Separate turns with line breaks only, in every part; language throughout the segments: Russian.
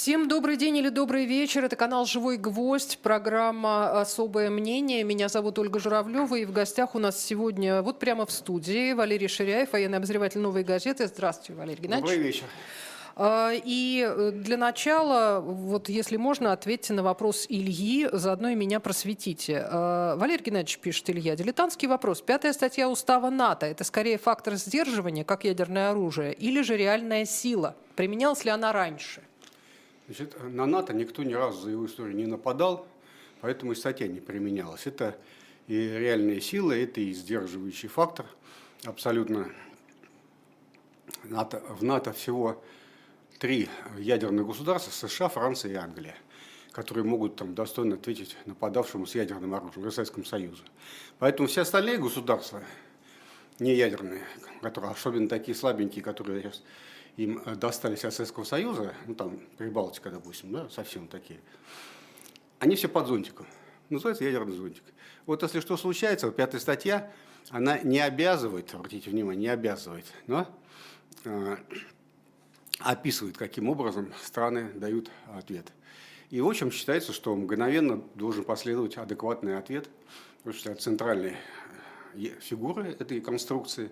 Всем добрый день или добрый вечер. Это канал «Живой гвоздь», программа «Особое мнение». Меня зовут Ольга Журавлева, и в гостях у нас сегодня, вот прямо в студии, Валерий Ширяев, военный обозреватель «Новой газеты». Здравствуйте, Валерий Геннадьевич.
Добрый вечер.
А, и э, для начала, вот если можно, ответьте на вопрос Ильи, заодно и меня просветите. А, Валерий Геннадьевич пишет, Илья, дилетантский вопрос. Пятая статья устава НАТО – это скорее фактор сдерживания, как ядерное оружие, или же реальная сила? Применялась ли она раньше?
Значит, на НАТО никто ни разу за его историю не нападал, поэтому и статья не применялась. Это и реальная сила, это и сдерживающий фактор. Абсолютно НАТО, в НАТО всего три ядерных государства – США, Франция и Англия которые могут там, достойно ответить нападавшему с ядерным оружием, Советскому Союзу. Поэтому все остальные государства, не ядерные, которые, особенно такие слабенькие, которые сейчас им э, достались от Советского Союза, ну там Прибалтика, допустим, да, совсем такие, они все под зонтиком. Называется ядерный зонтик. Вот если что случается, вот пятая статья, она не обязывает, обратите внимание, не обязывает, но э, описывает, каким образом страны дают ответ. И в общем считается, что мгновенно должен последовать адекватный ответ, что центральной э, фигуры этой конструкции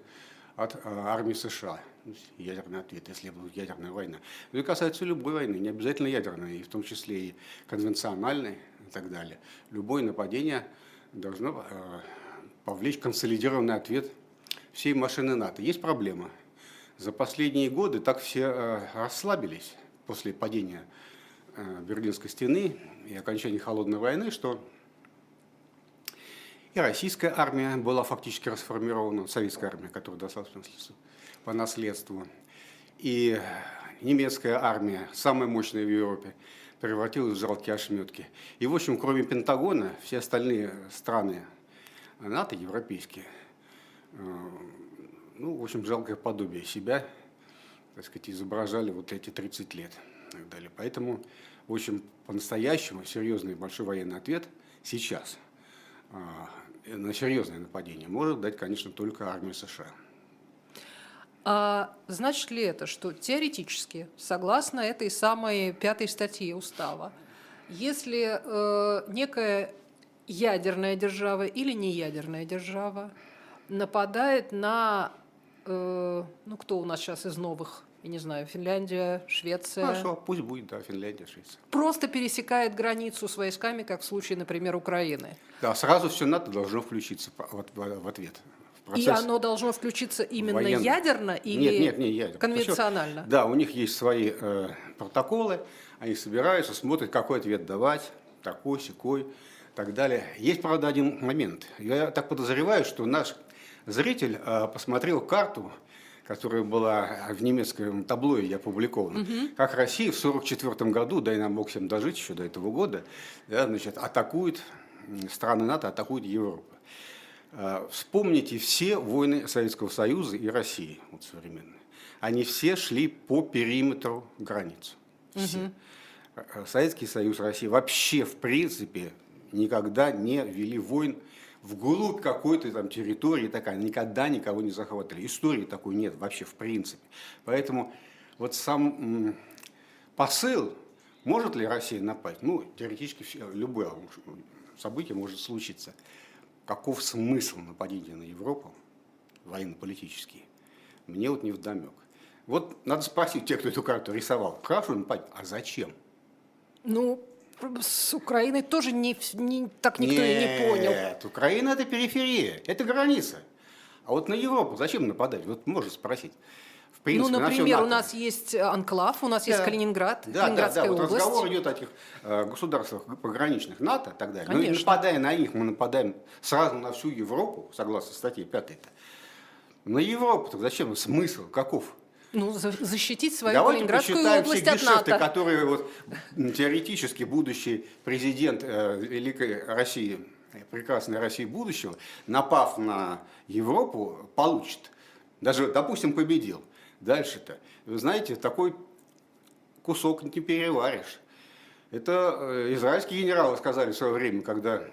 от э, армии США ядерный ответ, если будет ядерная война. Это касается любой войны, не обязательно ядерной, и в том числе и конвенциональной и так далее. Любое нападение должно э, повлечь консолидированный ответ всей машины НАТО. Есть проблема. За последние годы так все э, расслабились после падения э, Берлинской стены и окончания Холодной войны, что и российская армия была фактически расформирована, советская армия, которая досталась по наследству. И немецкая армия, самая мощная в Европе, превратилась в жалкие ошметки. И, в общем, кроме Пентагона, все остальные страны НАТО, европейские, э, ну, в общем, жалкое подобие себя, так сказать, изображали вот эти 30 лет и так далее. Поэтому, в общем, по-настоящему серьезный большой военный ответ сейчас на серьезное нападение может дать, конечно, только армия США.
А значит ли это, что теоретически, согласно этой самой пятой статье устава, если э, некая ядерная держава или неядерная держава нападает на, э, ну кто у нас сейчас из новых, я не знаю, Финляндия, Швеция.
Хорошо, пусть будет, да, Финляндия, Швеция.
Просто пересекает границу с войсками, как в случае, например, Украины.
Да, сразу все НАТО должно включиться в ответ.
Процесс и оно должно включиться именно военный. ядерно или нет, нет, не ядерно. конвенционально?
Да, у них есть свои э, протоколы, они собираются, смотрят, какой ответ давать, такой, секой, так далее. Есть, правда, один момент. Я так подозреваю, что наш зритель э, посмотрел карту, которая была в немецком таблоиде опубликована, угу. как Россия в 1944 году, да и нам мог всем дожить еще до этого года, да, значит, атакует, страны НАТО атакуют Европу. Э, вспомните все войны Советского Союза и России, вот современные. Они все шли по периметру границ. Все. Угу. Советский Союз, Россия вообще, в принципе, никогда не вели войн вглубь какой-то там территории, такая, никогда никого не захватывали. Истории такой нет вообще, в принципе. Поэтому вот сам посыл, может ли Россия напасть? Ну, теоретически любое событие может случиться каков смысл нападения на Европу, военно-политический, мне вот не вдомек. Вот надо спросить тех, кто эту карту рисовал, хорошо нападать, а зачем?
Ну, с Украиной тоже не, не, так никто Нет, и не понял.
Нет, Украина это периферия, это граница. А вот на Европу зачем нападать? Вот можно спросить.
В принципе, ну, например, у нас есть анклав, у нас да. есть Калининград,
да, Калининградская да, да. Вот разговор идет о этих э, государствах пограничных НАТО и так далее. Конечно. Ну, и нападая на них, мы нападаем сразу на всю Европу, согласно статье 5 -то. На Европу, так зачем? Смысл каков?
Ну, защитить свою Давайте Калининградскую область от НАТО.
которые вот, теоретически будущий президент э, Великой России, прекрасной России будущего, напав на Европу, получит. Даже, допустим, победил. Дальше-то, вы знаете, такой кусок не переваришь. Это э, израильские генералы сказали в свое время, когда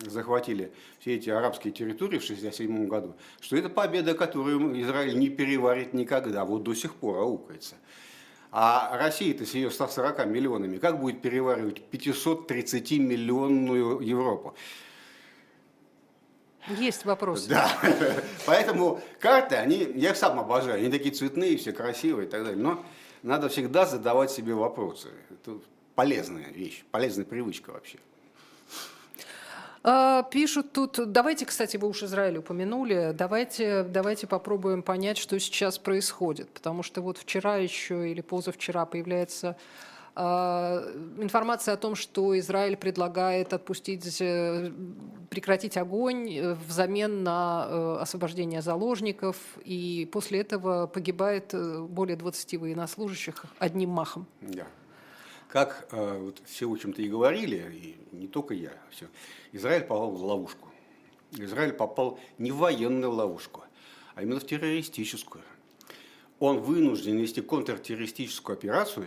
захватили все эти арабские территории в 1967 году, что это победа, которую Израиль не переварит никогда, вот до сих пор аукается. А Россия-то с ее 140 миллионами как будет переваривать 530-миллионную Европу?
Есть вопрос.
Да, поэтому карты, они, я их сам обожаю, они такие цветные, все красивые и так далее, но надо всегда задавать себе вопросы. Это полезная вещь, полезная привычка вообще.
А, пишут тут, давайте, кстати, вы уж Израиль упомянули, давайте, давайте попробуем понять, что сейчас происходит, потому что вот вчера еще или позавчера появляется а, информация о том, что Израиль предлагает отпустить, э, прекратить огонь э, взамен на э, освобождение заложников, и после этого погибает более 20 военнослужащих одним махом.
Да. Как вот все, в общем-то, и говорили, и не только я, все, Израиль попал в ловушку. Израиль попал не в военную ловушку, а именно в террористическую. Он вынужден вести контртеррористическую операцию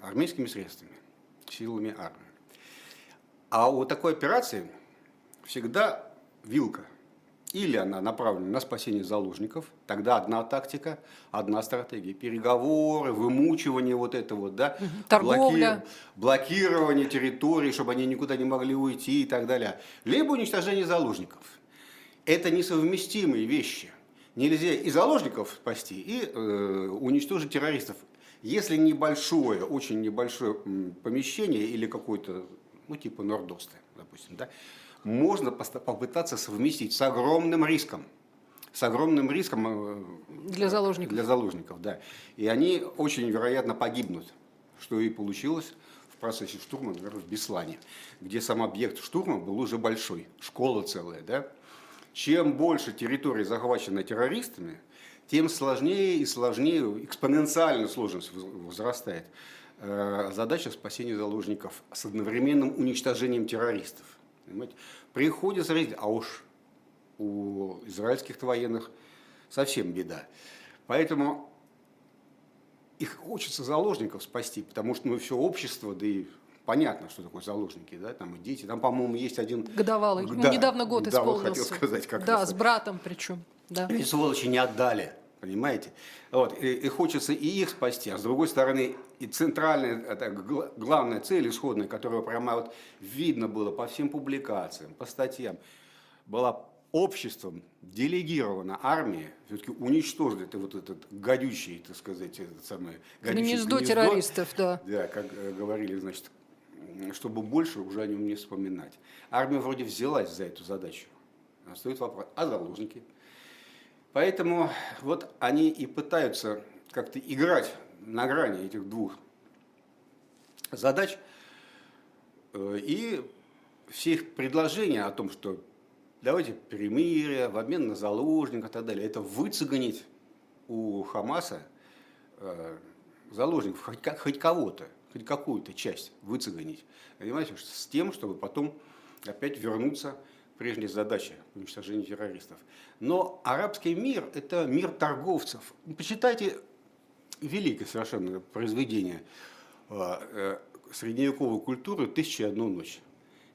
армейскими средствами, силами армии. А у такой операции всегда вилка. Или она направлена на спасение заложников, тогда одна тактика, одна стратегия. Переговоры, вымучивание вот этого, вот, да,
торговля,
блокирование территории, чтобы они никуда не могли уйти и так далее. Либо уничтожение заложников. Это несовместимые вещи. Нельзя и заложников спасти, и э, уничтожить террористов. Если небольшое, очень небольшое помещение или какой-то, ну типа Нордоста, допустим, да, можно попытаться совместить с огромным риском. С огромным риском
э, для заложников.
Для заложников, да. И они очень вероятно погибнут, что и получилось в процессе штурма, например, в Беслане, где сам объект штурма был уже большой, школа целая, да. Чем больше территории захвачено террористами, тем сложнее и сложнее, экспоненциально сложность возрастает э, задача спасения заложников с одновременным уничтожением террористов. Понимаете? Приходится говорить, а уж у израильских военных совсем беда. Поэтому их хочется заложников спасти, потому что ну, все общество, да и понятно, что такое заложники, да, там и дети. Там, по-моему, есть один...
Годовалый. Да, недавно год
да,
исполнился.
хотел сказать, как
Да, с братом причем. Да.
И сволочи не отдали, понимаете? Вот, и, и хочется и их спасти, а с другой стороны, и центральная, это главная цель исходная, которая прямо вот видно было по всем публикациям, по статьям, была обществом делегирована армия, все-таки уничтожить это вот этот гадючий, так сказать, этот самый
гнездо, гнездо террористов, да.
Да, как э, говорили, значит, чтобы больше уже о нем не вспоминать. Армия вроде взялась за эту задачу. Стоит вопрос, а заложники? Поэтому вот они и пытаются как-то играть на грани этих двух задач. Э, и все их предложения о том, что давайте перемирие, в обмен на заложников и так далее, это выцегонить у Хамаса э, заложников, хоть, хоть кого-то, хоть какую-то часть выцегонить. Понимаете, с тем, чтобы потом опять вернуться прежней задачи уничтожения террористов. Но арабский мир – это мир торговцев. Почитайте великое совершенно произведение э, э, средневековой культуры «Тысяча и одну ночь».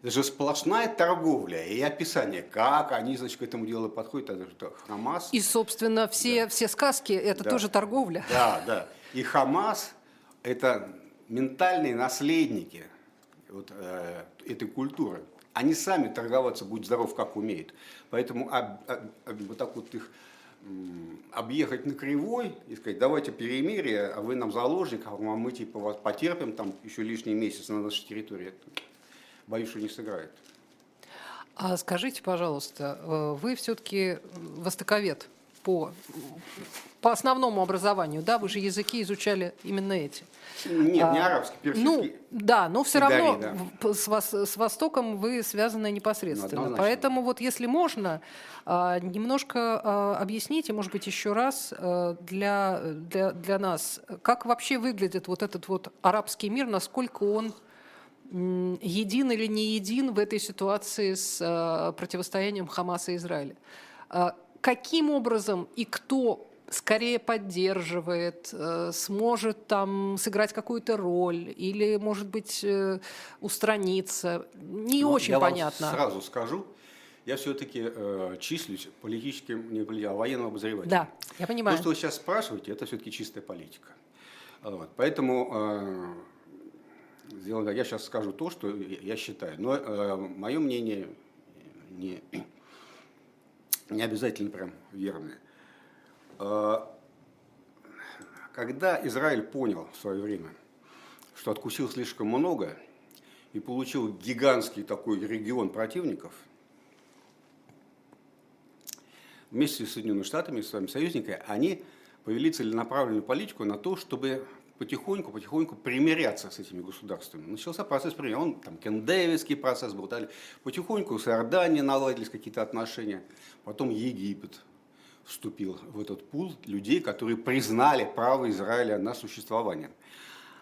Это же сплошная торговля и описание, как они значит, к этому делу подходят. Это Хамас.
И, собственно, все, да. все сказки – это да. тоже торговля.
Да, да. И Хамас – это ментальные наследники вот, э, этой культуры они сами торговаться, будь здоров, как умеют. Поэтому об, об, вот так вот их объехать на кривой и сказать, давайте перемирие, а вы нам заложник, а мы типа вас потерпим там еще лишний месяц на нашей территории. Боюсь, что не сыграет.
А скажите, пожалуйста, э, вы все-таки востоковед по, по основному образованию, да? Вы же языки изучали именно эти.
Нет, а, не арабский, персидский.
Ну, да, но все равно да. с, с Востоком вы связаны непосредственно. Ну, Поэтому вот если можно, а, немножко а, объясните, может быть, еще раз для, для, для нас, как вообще выглядит вот этот вот арабский мир, насколько он един или не един в этой ситуации с противостоянием Хамаса и Израиля каким образом и кто скорее поддерживает, э, сможет там сыграть какую-то роль или, может быть, э, устраниться. Не ну, очень
я
понятно.
Вам сразу скажу, я все-таки э, числюсь политическим, не политическим, а военным обозревателем.
Да, я понимаю.
То, что вы сейчас спрашиваете, это все-таки чистая политика. Вот, поэтому э, сделано, я сейчас скажу то, что я считаю. Но э, мое мнение не, не обязательно прям верное. Э, когда Израиль понял в свое время, что откусил слишком много и получил гигантский такой регион противников, вместе с Соединенными Штатами, с своими союзниками, они повели целенаправленную политику на то, чтобы потихоньку, потихоньку примиряться с этими государствами. Начался процесс примирения, он там кендевицкий процесс был, далее. потихоньку с Иорданией наладились какие-то отношения, потом Египет вступил в этот пул людей, которые признали право Израиля на существование.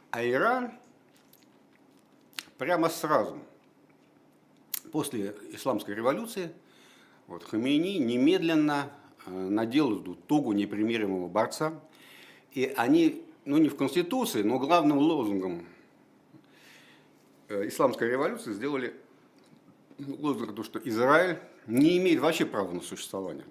А Иран прямо сразу, после исламской революции, вот, Хамейни немедленно э, надел эту тогу непримиримого борца, и они ну не в Конституции, но главным лозунгом э, исламской революции сделали лозунг, то, что Израиль не имеет вообще права на существование.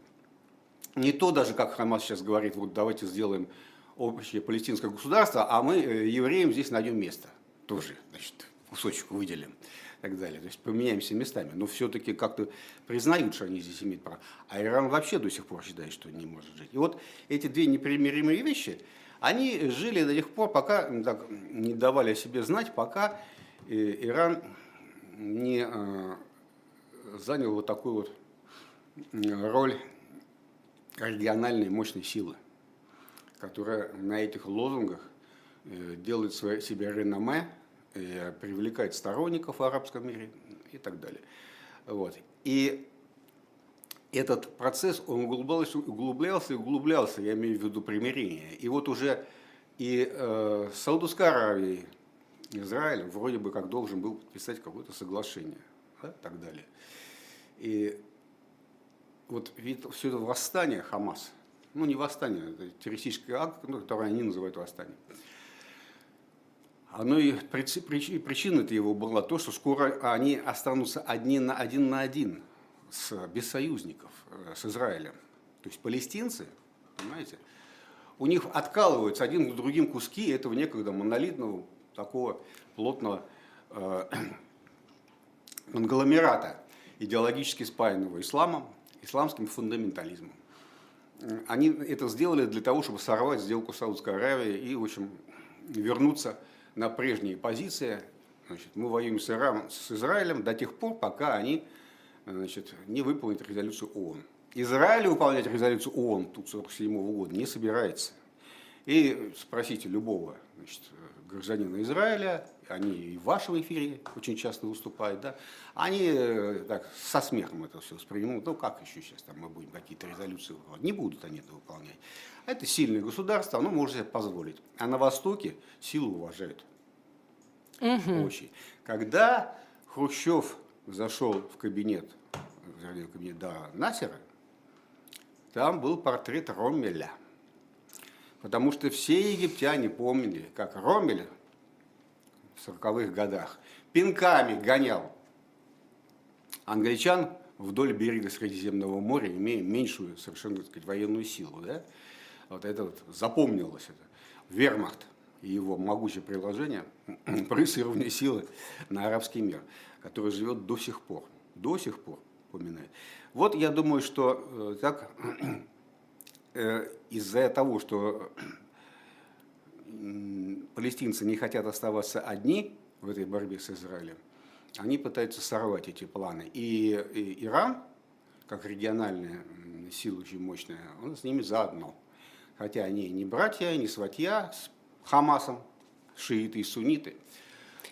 Не то даже, как Хамас сейчас говорит, вот давайте сделаем общее палестинское государство, а мы э, евреям здесь найдем место. Тоже, значит, кусочек выделим и так далее. То есть поменяемся местами. Но все-таки как-то признают, что они здесь имеют право. А Иран вообще до сих пор считает, что не может жить. И вот эти две непримиримые вещи – они жили до тех пор, пока так, не давали о себе знать, пока э, Иран не э, занял вот такую вот роль региональной мощной силы, которая на этих лозунгах э, делает свое, себе реноме, привлекает сторонников в арабском мире и так далее. Вот. И этот процесс, он углублялся, углублялся и углублялся, я имею в виду примирение. И вот уже и э, Саудовской Аравией, Израилем вроде бы как должен был подписать какое-то соглашение, да, так далее. И вот ведь все это восстание Хамас, ну не восстание, это террористический акт, ну, который они называют восстанием, оно и причина его была то, что скоро они останутся одни на один на один с, без союзников э, с Израилем. То есть палестинцы, понимаете, у них откалываются один к другим куски этого некогда монолитного, такого плотного э, конгломерата, идеологически спаянного исламом, исламским фундаментализмом. Они это сделали для того, чтобы сорвать сделку с Саудовской Аравией и, в общем, вернуться на прежние позиции. Значит, мы воюем с, Иран, с Израилем до тех пор, пока они значит, не выполнит резолюцию ООН. Израиль выполнять резолюцию ООН 1947 года не собирается. И спросите любого значит, гражданина Израиля, они и в вашем эфире очень часто выступают, да, они э, так со смехом это все воспринимают, ну как еще сейчас там мы будем какие-то резолюции выполнять, не будут они это выполнять. Это сильное государство, оно может себе позволить. А на Востоке силу уважают. Угу. Очень. Когда Хрущев зашел в кабинет, в кабинет да, Насера, там был портрет Роммеля. Потому что все египтяне помнили, как Роммель в 40-х годах пинками гонял англичан вдоль берега Средиземного моря, имея меньшую совершенно так сказать, военную силу. Да? Вот это вот запомнилось. Это. Вермахт и его могучее приложение проецирующей силы на арабский мир, который живет до сих пор. До сих пор упоминает. Вот я думаю, что э, так э, из-за того, что палестинцы не хотят оставаться одни в этой борьбе с Израилем, они пытаются сорвать эти планы. И, и Иран, как региональная сила очень мощная, он с ними заодно. Хотя они не братья, не сватья Хамасом, шииты и сунниты.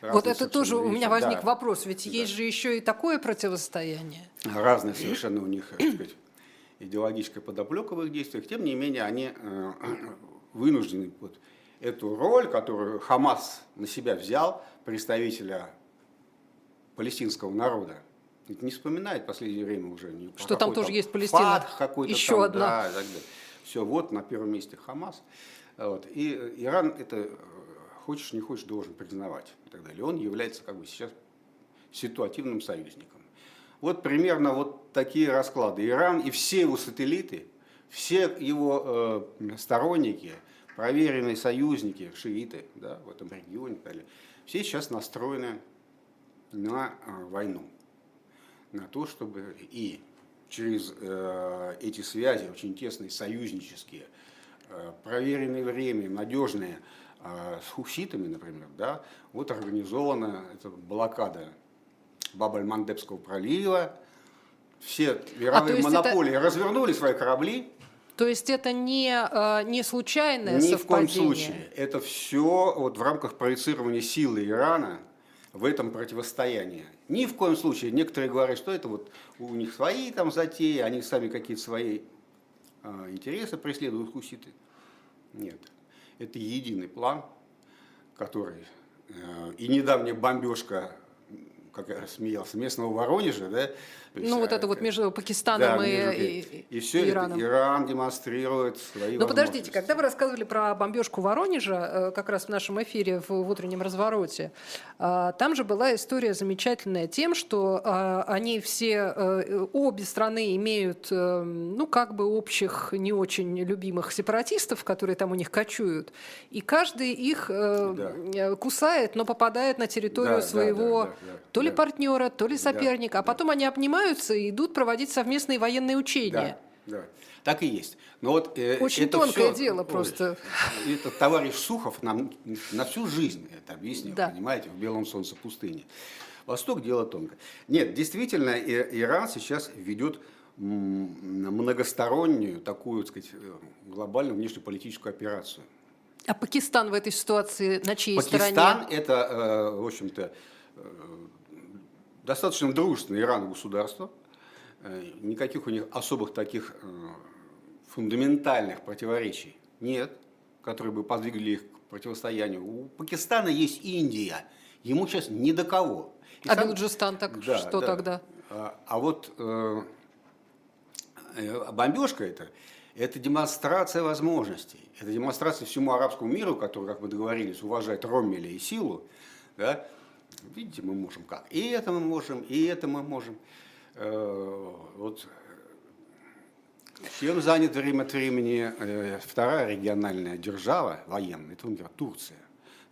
Вот это тоже у меня возник да. вопрос, ведь да. есть же еще и такое противостояние.
Разные совершенно у них сказать, идеологическая подоплека в их действиях, тем не менее они э, вынуждены вот эту роль, которую Хамас на себя взял, представителя палестинского народа, не вспоминает в последнее время уже.
Не что там тоже есть Палестина.
Еще там, одна. Да. Все, вот на первом месте Хамас. Вот. И Иран это хочешь не хочешь должен признавать и так далее. Он является как бы сейчас ситуативным союзником. Вот примерно вот такие расклады. Иран и все его сателлиты, все его э, сторонники проверенные союзники, шииты да, в этом регионе, далее, все сейчас настроены на э, войну, на то, чтобы и через э, эти связи, очень тесные, союзнические, э, проверенные временем, надежные, э, с хуситами, например, да, вот организована эта блокада Бабаль-Мандебского пролива, все мировые а, монополии это... развернули свои корабли.
То есть это не, э, не случайное
Ни
совпадение?
в коем случае. Это все вот в рамках проецирования силы Ирана в этом противостоянии. Ни в коем случае. Некоторые говорят, что это вот у них свои там затеи, они сами какие-то свои э, интересы преследуют хуситы. Нет. Это единый план, который э, и недавняя бомбежка как я смеялся, местного Воронежа, да?
Есть, ну, вот это вот между Пакистаном да, и, между, и,
и, все Ираном. Это Иран демонстрирует свои
Но подождите, когда вы рассказывали про бомбежку Воронежа, э, как раз в нашем эфире в, в утреннем развороте, э, там же была история замечательная тем, что э, они все, обе страны имеют, ну, как бы общих, не очень любимых сепаратистов, которые там у них кочуют, и каждый их да. кусает, но попадает на территорию да, своего... Да, да, да, да то ли партнера, то ли соперника, да, а потом они обнимаются и идут проводить совместные военные учения.
Да, да. Так и есть. Но вот,
э, Очень это тонкое все, дело просто.
Это товарищ Сухов нам на всю жизнь это объяснил, да. понимаете, в белом солнце пустыни. Восток дело тонко. Нет, действительно, Иран сейчас ведет многостороннюю такую, так сказать, э, глобальную внешнеполитическую операцию.
А Пакистан в этой ситуации на чьей
Пакистан
стороне?
Пакистан это, э, в общем-то, достаточно дружественное Ирану государство, э, никаких у них особых таких э, фундаментальных противоречий нет, которые бы подвигли их к противостоянию. У Пакистана есть Индия, ему сейчас ни до кого.
И а сам... Белуджистан так да, что да. тогда?
А, а вот э, э, бомбежка это, это демонстрация возможностей. Это демонстрация всему арабскому миру, который, как мы договорились, уважает Роммеля и силу, да, Видите, мы можем как. И это мы можем, и это мы можем. Э, вот чем занят время от времени э, вторая региональная держава военная, это, например, Турция,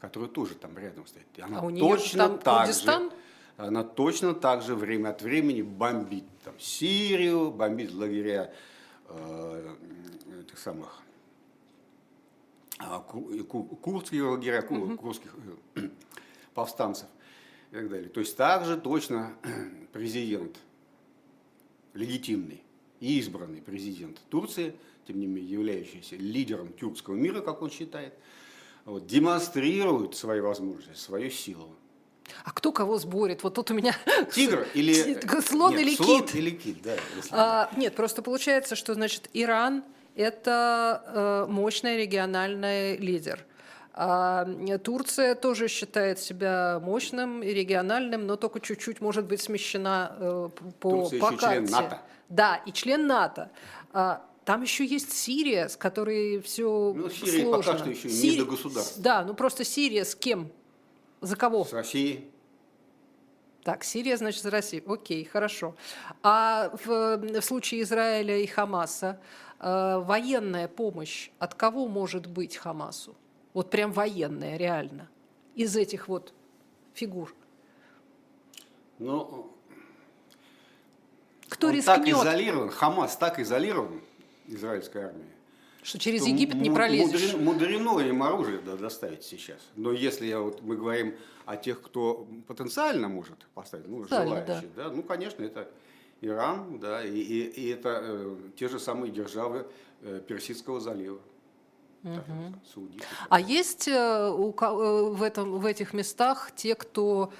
которая тоже там рядом стоит.
И она а у точно там так Курдистан?
же, она точно так же время от времени бомбит там, Сирию, бомбит лагеря э, этих самых э, курдских лагеря, курдских э, повстанцев и так далее. То есть также точно президент, легитимный и избранный президент Турции, тем не менее являющийся лидером тюркского мира, как он считает, вот, демонстрирует свои возможности, свою силу.
А кто кого сборит? Вот тут у меня...
Тигр или...
Слон нет, или
слон
кит?
или кит, да.
А, нет, просто получается, что, значит, Иран – это э, мощный региональный лидер. А Турция тоже считает себя мощным и региональным, но только чуть-чуть может быть смещена э, по,
Турция
по
еще карте. член НАТО.
Да, и член НАТО. А, там еще есть Сирия, с которой все
ну, Сирия
сложно.
пока что еще Сирия, не до государства.
Да, ну просто Сирия с кем? За кого?
С Россией.
Так, Сирия, значит, за Россию. Окей, хорошо. А в, в случае Израиля и Хамаса э, военная помощь от кого может быть Хамасу? Вот прям военная, реально. Из этих вот фигур.
Ну,
кто
он
рискнет?
так изолирован, Хамас так изолирован, израильская армия.
Что через что Египет не пролезешь.
Мудрено, мудрено им оружие да, доставить сейчас. Но если я, вот, мы говорим о тех, кто потенциально может поставить, ну, желающие, да. да, ну, конечно, это Иран, да, и, и, и это э, те же самые державы э, Персидского залива.
Угу. А есть э, э, в, этом, в этих местах те, кто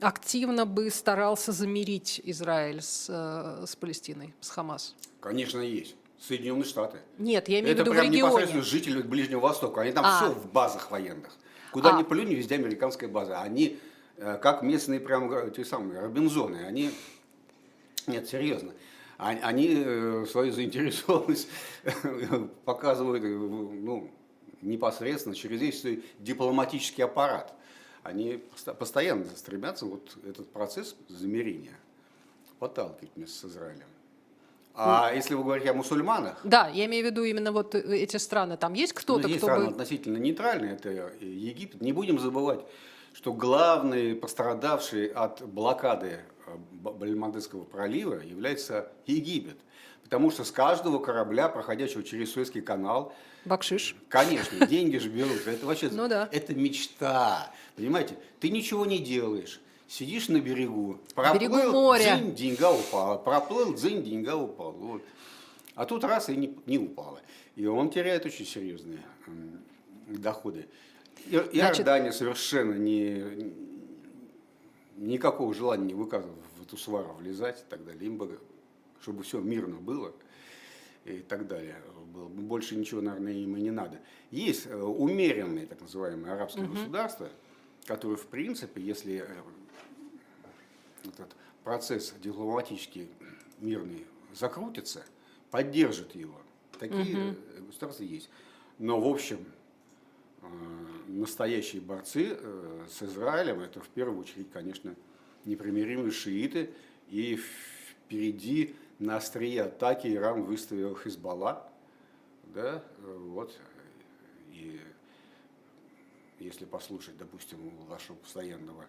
активно бы старался замирить Израиль с, э, с Палестиной, с Хамас?
Конечно, есть. Соединенные Штаты.
Нет, я имею
Это
в виду
прям
в регионе.
непосредственно жители Ближнего Востока. Они там а. все в базах военных. Куда а. ни плюнь, везде американская база. Они, как местные прям те самые Робинзоны, они... Нет, серьезно они э, свою заинтересованность показывают э, ну, непосредственно через весь свой дипломатический аппарат. Они постоянно стремятся вот этот процесс замерения подталкивать вместе с Израилем. А если вы говорите о мусульманах,
Да, я имею в виду именно вот э, эти страны. Там есть
ну,
кто-то,
есть
кто
страны
бы...
относительно нейтральные, это Египет. Не будем забывать, что главный пострадавший от блокады Б- Бальмандесского пролива является Египет. Потому что с каждого корабля, проходящего через Суэцкий канал,
Бакшиш.
Конечно, деньги же берут. Это вообще
Ну да.
это мечта. Понимаете, ты ничего не делаешь. Сидишь на берегу,
берегу моря.
дзынь, деньга упала, проплыл, дзынь, деньга упала. Вот. А тут раз и не, не упала. И он теряет очень серьезные доходы. И,
Значит-
Иордания совершенно не, никакого желания не выказывала в эту свару влезать и так далее. Им бы, чтобы все мирно было и так далее. Больше ничего, наверное, им и не надо. Есть э, умеренные, так называемые, арабские государства, которые, в принципе, если э, этот процесс дипломатический мирный закрутится, поддержат его. Такие э, государства есть. Но, в общем, настоящие борцы э, с Израилем, это в первую очередь, конечно, непримиримые шииты, и впереди на острие атаки Иран выставил Хизбалла, да, э, вот, и если послушать, допустим, вашего постоянного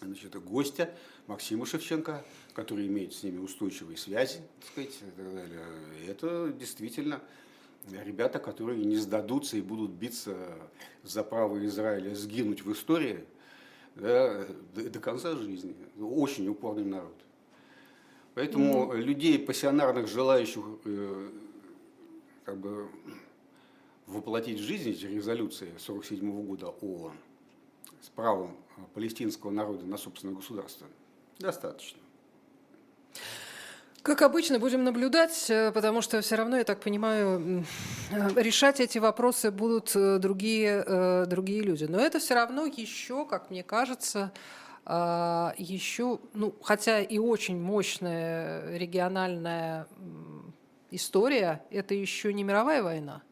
значит, гостя Максима Шевченко, который имеет с ними устойчивые связи, так сказать, и так далее. Это действительно ребята, которые не сдадутся и будут биться за право Израиля сгинуть в истории да, до, до конца жизни. Очень упорный народ. Поэтому людей пассионарных, желающих э, как бы воплотить в жизнь эти резолюции 1947 года ООН с правом э, палестинского народа на собственное государство, достаточно.
Как обычно, будем наблюдать, э, потому что все равно, я так понимаю, э, решать эти вопросы будут э, другие, другие люди. Но это все равно еще, как мне кажется, а, еще, ну, хотя и очень мощная региональная история, это еще не мировая война.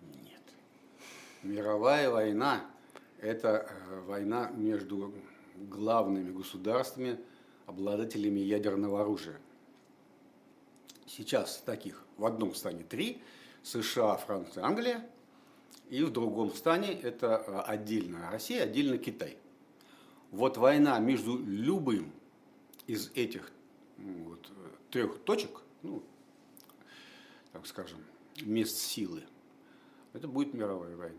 Нет. Мировая война – это война между главными государствами, обладателями ядерного оружия. Сейчас таких в одном стане три – США, Франция, Англия, и в другом стане это э, отдельно Россия, отдельно Китай. Вот война между любым из этих вот, трех точек, ну, так скажем, мест силы, это будет мировая война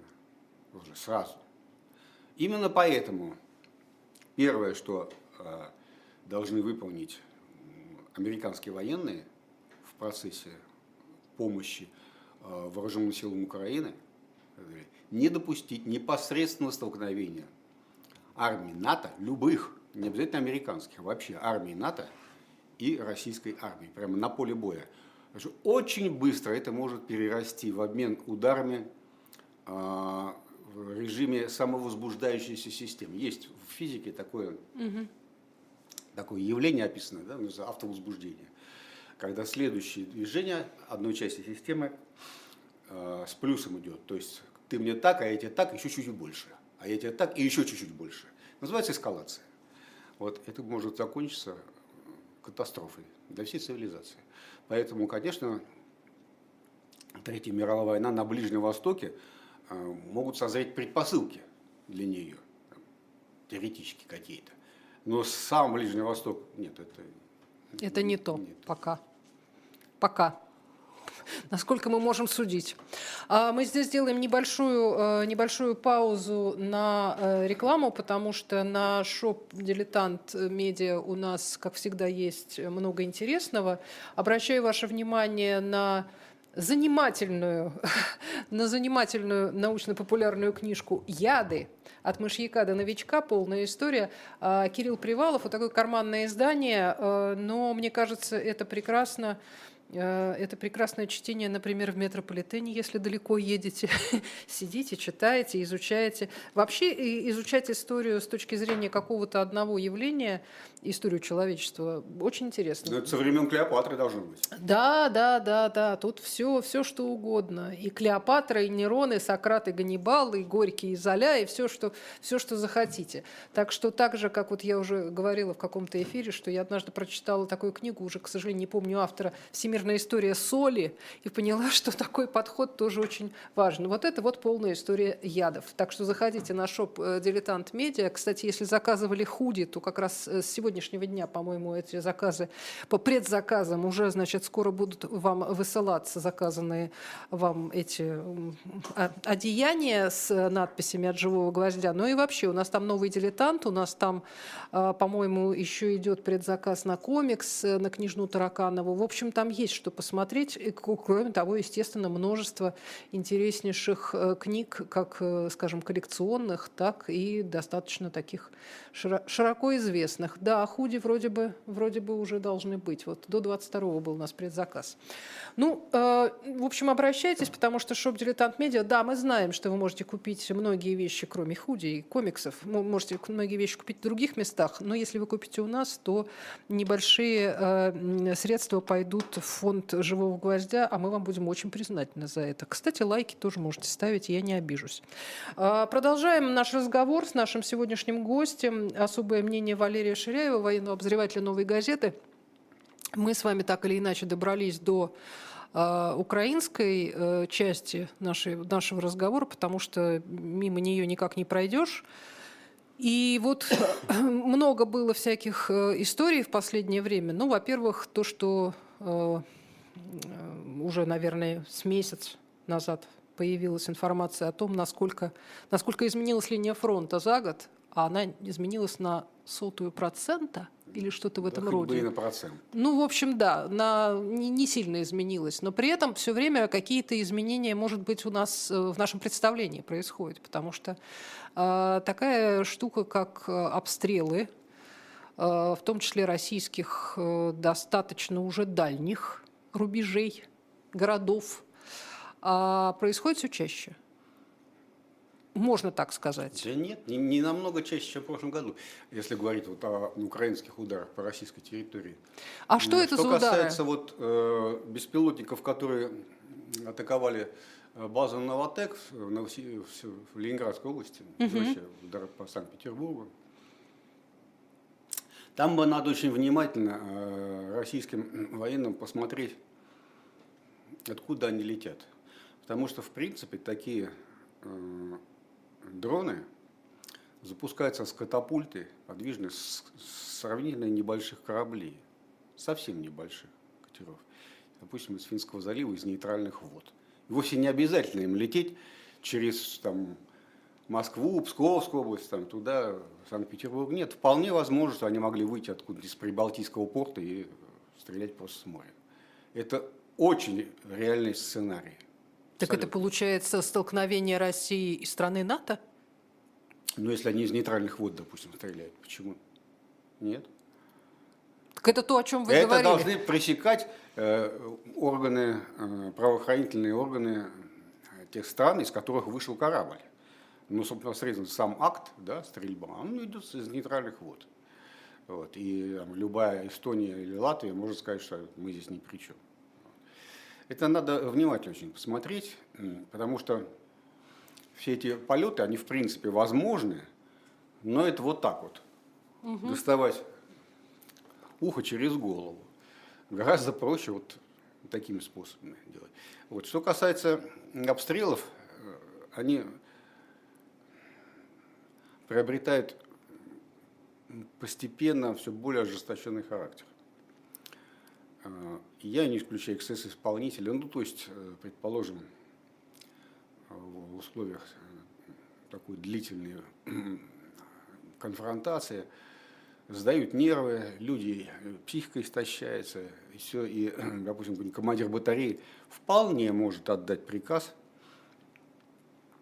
уже сразу. Именно поэтому первое, что э, должны выполнить американские военные в процессе помощи э, вооруженным силам Украины, э, не допустить непосредственного столкновения армии НАТО, любых, не обязательно американских, а вообще армии НАТО и российской армии, прямо на поле боя. Очень быстро это может перерасти в обмен ударами а, в режиме самовозбуждающейся системы. Есть в физике такое, такое явление описано, да, называется автовозбуждение. Когда следующее движение одной части системы э, с плюсом идет. То есть ты мне так, а я тебе так, еще чуть-чуть больше. А я тебе так, и еще чуть-чуть больше. Называется эскалация. Вот это может закончиться катастрофой для всей цивилизации. Поэтому, конечно, Третья мировая война на Ближнем Востоке э, могут созреть предпосылки для нее, теоретически какие-то. Но сам Ближний Восток, нет, это...
Это не то
Нет.
пока. Пока. Насколько мы можем судить. А Мы здесь делаем небольшую, э, небольшую паузу на э, рекламу, потому что на шоп «Дилетант Медиа» у нас, как всегда, есть много интересного. Обращаю ваше внимание на занимательную, на занимательную научно-популярную книжку «Яды» от мышьяка до новичка, полная история. А, Кирилл Привалов, вот такое карманное издание, э, но мне кажется, это прекрасно это прекрасное чтение, например, в метрополитене, если далеко едете, сидите, читаете, изучаете. Вообще изучать историю с точки зрения какого-то одного явления, историю человечества, очень интересно.
Но это со времен Клеопатры должно быть.
Да, да, да, да. Тут все, все что угодно. И Клеопатра, и Нерон, и Сократ, и Ганнибал, и Горький, и Золя, и все, что, все, что захотите. Так что так же, как вот я уже говорила в каком-то эфире, что я однажды прочитала такую книгу, уже, к сожалению, не помню автора, «Всемирная история соли», и поняла, что такой подход тоже очень важен. Вот это вот полная история ядов. Так что заходите на шоп э, «Дилетант Медиа». Кстати, если заказывали худи, то как раз с сегодняшнего дня, по-моему, эти заказы по предзаказам уже, значит, скоро будут вам высылаться заказанные вам эти одеяния с надписями от живого гвоздя. Ну и вообще, у нас там новый дилетант, у нас там, а, по-моему, еще идет предзаказ на комикс, на книжную Тараканову. В общем, там есть что посмотреть. И, кроме того, естественно, множество интереснейших э, книг, как, э, скажем, коллекционных, так и достаточно таких широко известных. Да, худи вроде бы, вроде бы уже должны быть. Вот до 22 был у нас предзаказ. Ну, э, в общем, обращайтесь, потому что шоп «Дилетант Медиа», да, мы знаем, что вы можете купить многие вещи, кроме худи и комиксов. Вы можете многие вещи купить в других местах, но если вы купите у нас, то небольшие э, средства пойдут в фонд «Живого гвоздя», а мы вам будем очень признательны за это. Кстати, лайки тоже можете ставить, я не обижусь. Э, продолжаем наш разговор с нашим сегодняшним гостем. Особое мнение Валерия Ширяева, военного обозревателя «Новой газеты». Мы с вами так или иначе добрались до э, украинской э, части нашей, нашего разговора, потому что мимо нее никак не пройдешь. И вот много было всяких э, историй в последнее время. Ну, во-первых, то, что уже, наверное, с месяц назад появилась информация о том, насколько, насколько изменилась линия фронта за год, а она изменилась на сотую процента – или что-то в этом
да,
роде.
На процент.
Ну, в общем, да, на, не, не сильно изменилось. Но при этом все время какие-то изменения, может быть, у нас э, в нашем представлении происходят. Потому что э, такая штука, как э, обстрелы, э, в том числе российских, э, достаточно уже дальних рубежей, городов, э, происходит все чаще. Можно так сказать?
Да нет, не, не намного чаще, чем в прошлом году, если говорить вот о украинских ударах по российской территории.
А что это
что
за удары?
Что касается вот, э, беспилотников, которые атаковали э, базу Новотек в, Новоси... в Ленинградской области, угу. вообще удар по Санкт-Петербургу, там бы надо очень внимательно э, российским военным посмотреть, откуда они летят. Потому что, в принципе, такие э, дроны запускаются с катапульты, подвижных, с сравнительно небольших кораблей, совсем небольших катеров, допустим, из Финского залива, из нейтральных вод. И вовсе не обязательно им лететь через там, Москву, Псковскую область, там, туда, Санкт-Петербург. Нет, вполне возможно, что они могли выйти откуда из Прибалтийского порта и стрелять просто с моря. Это очень реальный сценарий.
Так Абсолютно. это получается столкновение России и страны НАТО?
Ну, если они из нейтральных вод, допустим, стреляют, почему? Нет.
Так это то, о чем вы
это
говорили.
Это должны пресекать э, органы, э, правоохранительные органы тех стран, из которых вышел корабль. Ну, собственно, средственно сам акт, да, стрельба, он идет из нейтральных вод. Вот. И там, любая Эстония или Латвия может сказать, что мы здесь ни при чем. Это надо внимательно очень посмотреть, потому что все эти полеты, они в принципе возможны, но это вот так вот. Угу. Доставать ухо через голову. Гораздо проще вот такими способами делать. Вот. Что касается обстрелов, э, они приобретают постепенно все более ожесточенный характер. Э, я не исключаю эксцесс исполнителя, ну то есть, э, предположим, в условиях э, такой длительной конфронтации сдают нервы, люди, психика истощается, и все, и, допустим, командир батареи вполне может отдать приказ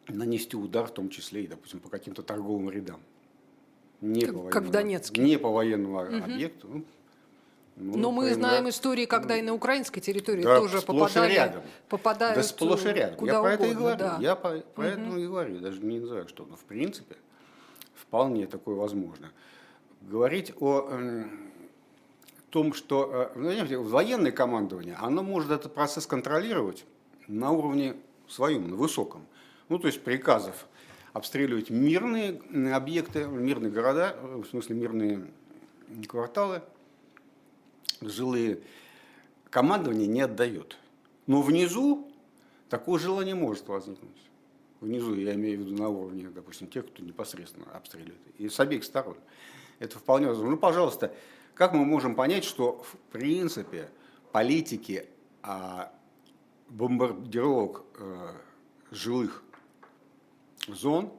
нанести удар, в том числе и, допустим, по каким-то торговым рядам.
Не как, по военному, как в Донецке.
Не по военному угу. объекту, ну, Ну,
Но мы
например,
знаем истории, когда и на украинской территории
да,
тоже попадали,
рядом.
попадают
Да сплошь и
э,
рядом.
куда
Я про это и
угодно,
говорю.
да.
Я по, поэтому и говорю, даже не знаю, что. Но в принципе, вполне такое возможно. Говорить о м, том, что э, знаете, военное командование, оно может этот процесс контролировать на уровне своем, на высоком. Ну, то есть приказов обстреливать мирные объекты, мирные города, в смысле мирные кварталы, жилые, командование не отдает. Но внизу такое желание может возникнуть. Внизу, я имею в виду на уровне, допустим, тех, кто непосредственно обстреливает. И с обеих сторон. Это вполне возможно. Ну, пожалуйста, как мы можем понять, что в принципе политики а, бомбардировок э, жилых зон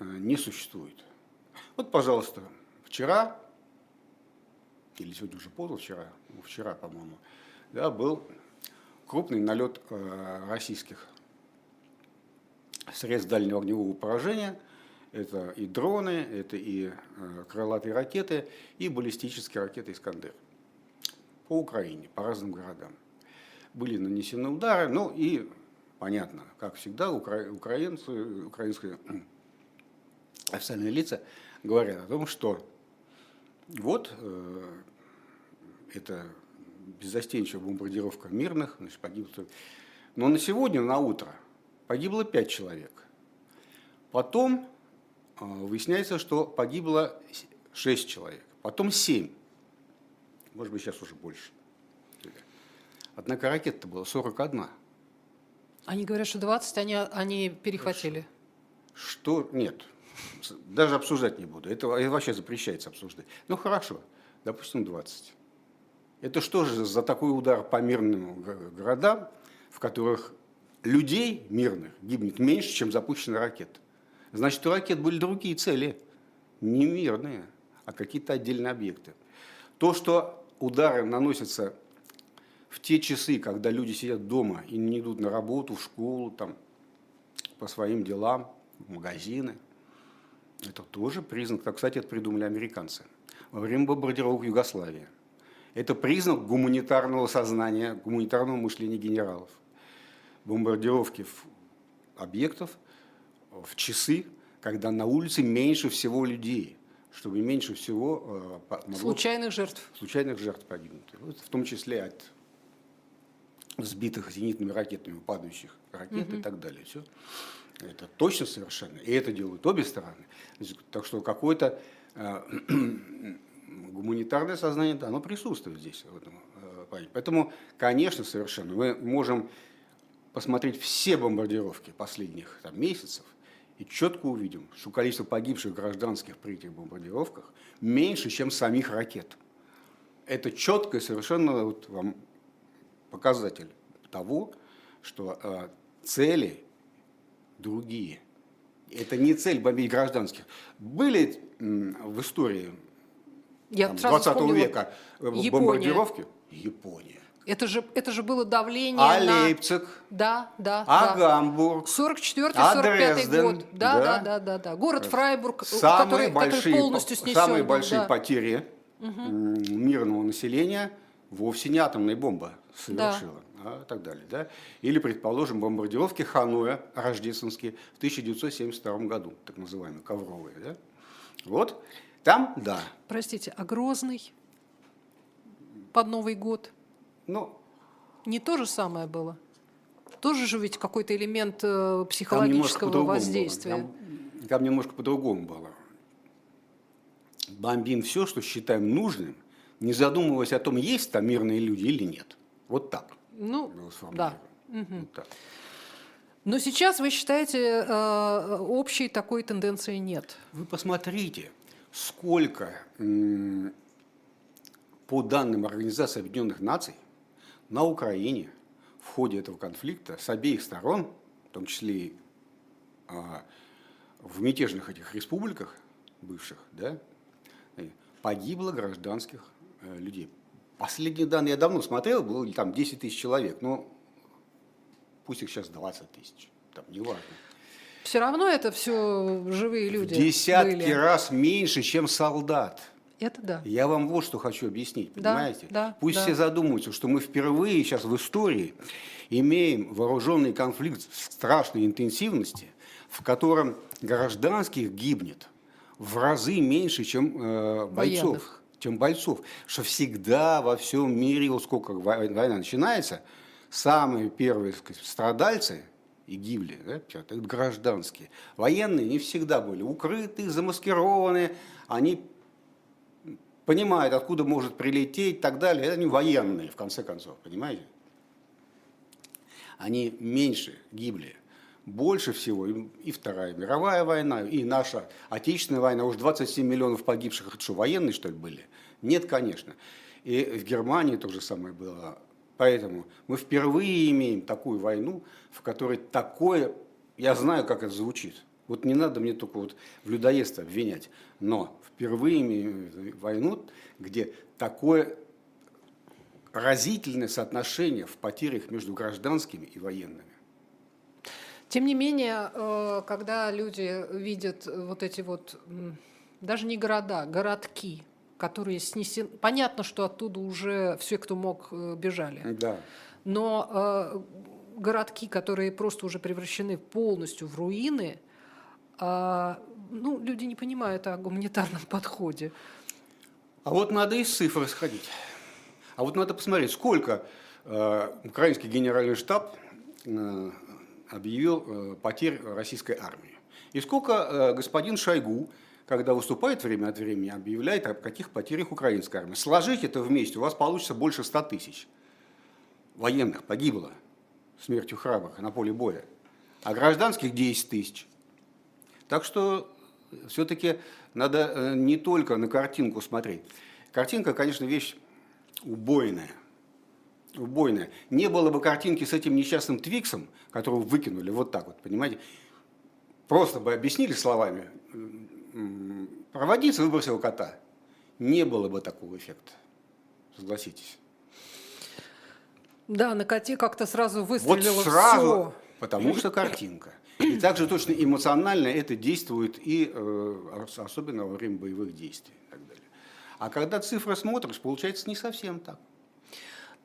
э, не существует? Вот, пожалуйста, вчера, или сегодня уже позавчера, ну, вчера, по-моему, да, был крупный налет э, российских средств дальнего огневого поражения. Это и дроны, это и э, крылатые ракеты, и баллистические ракеты «Искандер» по Украине, по разным городам. Были нанесены удары, ну и понятно, как всегда, укра- украинцы, украинские официальные лица говорят о том, что вот э, это беззастенчивая бомбардировка мирных, значит, погибло. Но на сегодня, на утро, погибло пять человек. Потом э, выясняется, что погибло шесть человек. Потом семь. Может быть, сейчас уже больше. Однако ракет-то было 41.
Они говорят, что 20 они, они перехватили.
Что? Нет. Даже обсуждать не буду. Это во- вообще запрещается обсуждать. Ну хорошо, допустим, 20. Это что же за такой удар по мирным го- городам, в которых людей мирных гибнет меньше, чем запущена ракета? Значит, у ракет были другие цели, не мирные, а какие-то отдельные объекты. То, что удары наносятся в те часы, когда люди сидят дома и не идут на работу, в школу, там, по своим делам, в магазины. Это тоже признак, так, кстати, это придумали американцы во время бомбардировок Югославии. Это признак гуманитарного сознания, гуманитарного мышления генералов. Бомбардировки объектов в часы, когда на улице меньше всего людей, чтобы меньше всего э, могло
Случайных жертв.
случайных жертв погибнут. Вот в том числе от сбитых зенитными ракетами падающих ракет и так далее. Все. Это точно совершенно. И это делают обе стороны. Так что какое-то э, гуманитарное сознание, да, оно присутствует здесь. В этом, э, плане. Поэтому, конечно, совершенно. Мы можем посмотреть все бомбардировки последних там, месяцев и четко увидим, что количество погибших гражданских при этих бомбардировках меньше, чем самих ракет. Это четко и совершенно вот вам показатель того, что э, цели другие. Это не цель бомбить гражданских. Были в истории
Я
там,
сразу
20
вспомнила
века э,
Япония.
бомбардировки? Япония.
Это же, это же было давление
А
на...
Лейпциг,
Да, да,
а
да.
Гамбург,
44-45
А Дрезден,
год. Да,
да.
да, да, да, да. Город Фрайбург,
самые
который, который
большие,
полностью снесен
самые
был,
большие
да.
потери м, мирного населения вовсе не атомная бомба совершила. а, так далее, да? Или, предположим, бомбардировки Ханоя рождественские в 1972 году, так называемые, ковровые. Да? Вот, там, да.
Простите, а Грозный под Новый год
Ну,
не то же самое было? Тоже же ведь какой-то элемент э, психологического воздействия.
Было. Там, там немножко по-другому было. Бомбим все, что считаем нужным, не задумываясь о том, есть там мирные люди или нет. Вот так.
Ну, да.
сформулировано. Вот так.
Но сейчас вы считаете, э, общей такой тенденции нет?
Вы посмотрите, сколько, по данным Организации Объединенных Наций, на Украине в ходе этого конфликта с обеих сторон, в том числе и а, в мятежных этих республиках бывших, да, э, погибло гражданских э, людей. Последние данные я давно смотрел, было там 10 тысяч человек, но пусть их сейчас 20 тысяч, там неважно.
Все равно это все живые люди.
В десятки
были.
раз меньше, чем солдат.
Это да.
Я вам вот что хочу объяснить,
Да,
понимаете?
да,
Пусть
да.
все задумаются, что мы впервые сейчас в истории имеем вооруженный конфликт страшной интенсивности, в котором гражданских гибнет в разы меньше, чем э, бойцов.
Военных.
Чем бойцов. Что всегда во всем мире, вот сколько вой- война начинается, самые первые сказать, страдальцы и гибли, да, это гражданские. Военные не всегда были укрыты, замаскированы, они понимают, откуда может прилететь и так далее. Это они военные, в конце концов, понимаете? Они меньше гибли. Больше всего и Вторая мировая война, и наша Отечественная война. Уж 27 миллионов погибших, это что, военные, что ли, были? Нет, конечно. И в Германии то же самое было. Поэтому мы впервые имеем такую войну, в которой такое, я знаю, как это звучит. Вот не надо мне только вот в людоедство обвинять, но впервые имеем войну, где такое разительное соотношение в потерях между гражданскими и военными.
Тем не менее, э, когда люди видят вот эти вот, даже не города, городки, которые снесены, понятно, что оттуда уже все, кто мог, э, бежали.
Да.
Но э, городки, которые просто уже превращены полностью в руины, ну, люди не понимают о гуманитарном подходе.
А вот надо из цифр исходить. А вот надо посмотреть, сколько э, украинский генеральный штаб э, объявил э, потерь российской армии. И сколько э, господин Шойгу, когда выступает время от времени, объявляет о каких потерях украинской армии. Сложить это вместе, у вас получится больше 100 тысяч военных погибло смертью храбрых на поле боя, а гражданских 10 тысяч. Так что все-таки надо э, не только на картинку смотреть. Картинка, конечно, вещь убойная. Убойная. Не было бы картинки с этим несчастным Твиксом, которого выкинули вот так вот, понимаете, просто бы объяснили словами, м, проводиться выбросил кота, не было бы такого эффекта. Согласитесь.
Да, на коте как-то сразу
Вот
выстрелило
сразу,
всё.
потому что картинка. И также точно эмоционально это действует и э, ос- особенно во время боевых действий и так далее. А когда цифры смотришь, получается не совсем так.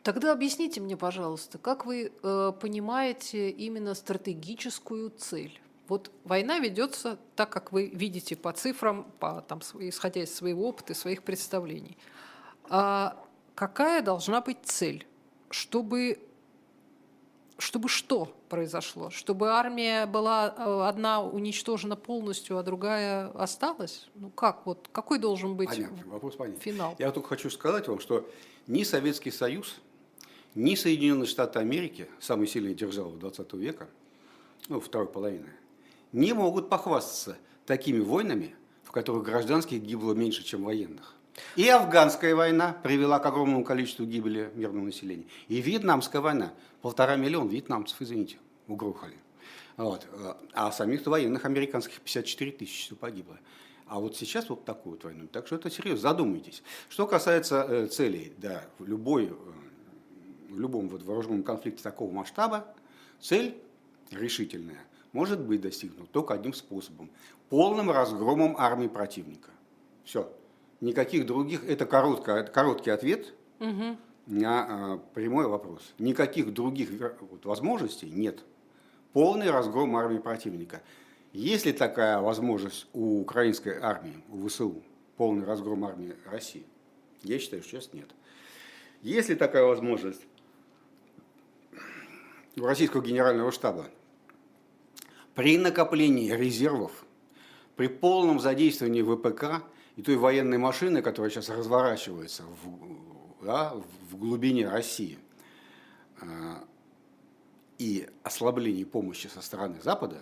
Тогда объясните мне, пожалуйста, как вы э, понимаете именно стратегическую цель? Вот война ведется так, как вы видите по цифрам, по, там, исходя из своего опыта своих представлений. А какая должна быть цель? Чтобы, чтобы что произошло? Чтобы армия была э, одна уничтожена полностью, а другая осталась? Ну как? Вот какой должен быть
Понятно, вопрос понятен.
финал?
Я только хочу сказать вам, что ни Советский Союз, ни Соединенные Штаты Америки, самые сильные державы 20 века, ну, второй половины, не могут похвастаться такими войнами, в которых гражданских гибло меньше, чем военных. И афганская война привела к огромному количеству гибели мирного населения. И вьетнамская война. Полтора миллиона вьетнамцев, извините, угрохали. Вот. А самих военных американских 54 тысячи всего погибло. А вот сейчас вот такую вот войну. Так что это серьезно, задумайтесь. Что касается э, целей, да, любой, э, любом вот вооруженном конфликте такого масштаба, цель решительная может быть достигнута только одним способом. Полным разгромом армии противника. Все. Никаких других, это короткий, короткий ответ
Мгм.
на э, прямой вопрос. Никаких других вот, возможностей нет. Полный разгром армии противника. Есть ли такая возможность у украинской армии, у ВСУ, полный разгром армии России? Я считаю, что сейчас нет. Есть ли такая возможность российского генерального штаба при накоплении резервов, при полном задействовании ВПК и той военной машины, которая сейчас разворачивается в, да, в глубине России, а, и ослаблении помощи со стороны Запада,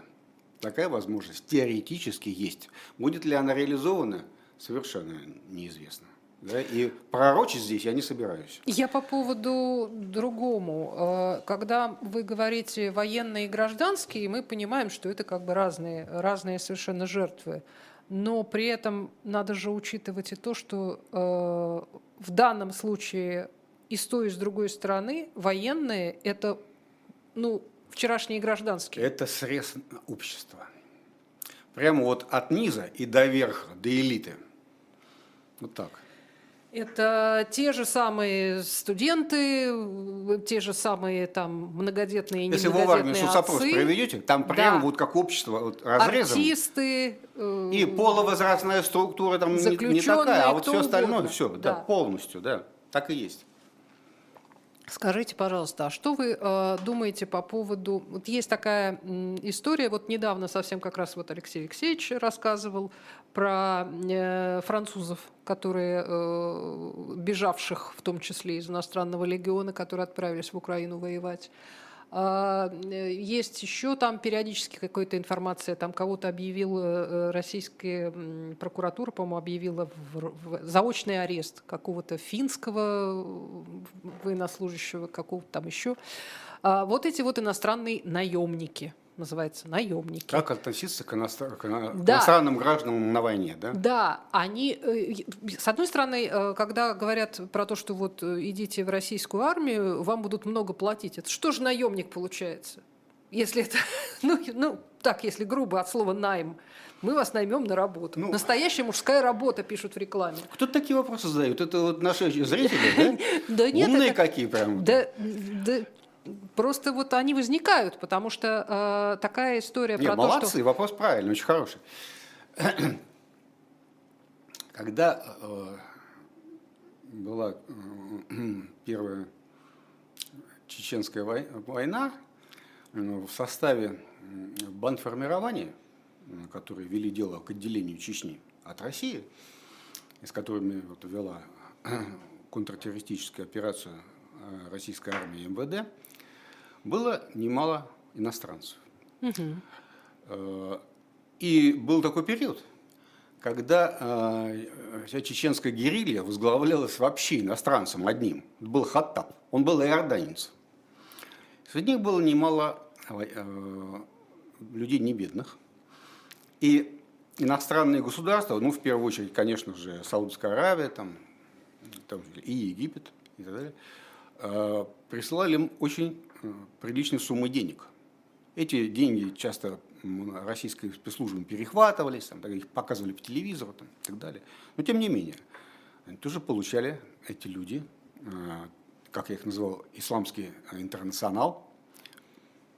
такая возможность теоретически есть. Будет ли она реализована, совершенно неизвестно. Да? И пророчить здесь я не собираюсь.
Я по поводу другому. Э, Когда вы говорите военные и гражданские, мы понимаем, что это как бы разные, разные совершенно жертвы. Но при этом надо же учитывать и то, что э, в данном случае и с той, и с другой стороны военные – это ну, вчерашние гражданские.
Это срез общества. Прямо вот от низа и до верха, до элиты. Вот так.
Это те же самые студенты, те же самые там многодетные и
Если вы в армию соцопрос проведете, там прямо
Да.
вот как общество вот, разрезано.
артисты, э,
И половозрастная структура там не, не такая, а вот все остальное,
угодно.
все, да.
Да.
полностью, да, так и есть.
Скажите, пожалуйста, а что вы э, думаете по поводу... Вот есть такая м, история, вот недавно совсем как раз вот Алексей Алексеевич рассказывал про э, французов, которые, э, бежавших в том числе из иностранного легиона, которые отправились в Украину воевать. А, э, Есть еще там периодически какая-то информация, там кого-то объявил э, российская прокуратура, по-моему, объявила в, в заочный арест какого-то финского военнослужащего, какого-то там еще. А Вот эти вот иностранные наемники, называется, наемники.
Как относиться к, иностр- к
Да.
иностранным гражданам на войне, да?
Да, они, э, с одной стороны, э, когда говорят про то, что вот э, идите в российскую армию, вам будут много платить, это что же наемник получается? Если это, ну, ну так, если грубо от слова найм, мы вас наймем на работу.
Ну.
Настоящая мужская работа пишут в рекламе.
Кто такие вопросы задает? Это вот наши зрители, да?
Да нет,
Умные какие прям.
Да, просто вот они возникают, потому что э, такая история
Не,
про то,
молодцы,
что
вопрос правильный, очень хороший. Когда э, была э, первая чеченская вой- война, э, в составе м, бандформирования, э, которые вели дело к отделению Чечни от России, с которыми вот, вела контртеррористическую операцию э, российской армии МВД, было немало иностранцев. Э, И был такой период, когда э, вся чеченская герилья возглавлялась вообще иностранцем одним. Это был Хаттаб. Он был иорданец. Среди них было немало э, людей не бедных. И иностранные государства, ну, в первую очередь, конечно же, Саудовская Аравия, там, там и Египет, и так далее, присылали им очень э, приличные суммы денег. Эти деньги часто российской спецслужбами перехватывались, там, их показывали по телевизору там, и так далее. Но тем не менее, они тоже получали эти люди, э, как я их называл, исламский интернационал,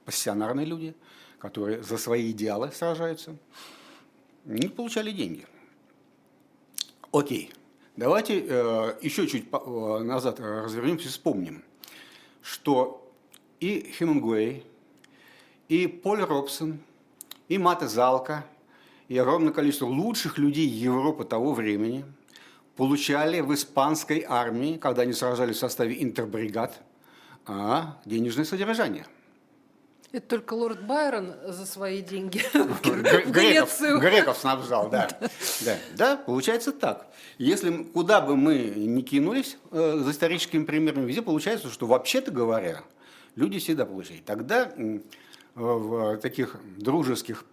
пассионарные люди, которые за свои идеалы сражаются, они получали деньги. Окей, давайте э, еще чуть назад развернемся и вспомним, что и Хемингуэй, и Поль Робсон, и Мата Залка, и огромное количество лучших людей Европы того времени получали в испанской армии, когда они сражались в составе интербригад, а, денежное содержание.
это только лорд Байрон за свои деньги в
Греков,
Грецию.
греков снабжал, да. да. Да, получается так. Если куда бы мы ни кинулись э, за историческими примерами, везде получается, что вообще-то говоря, люди всегда получают. Тогда м, в таких дружеских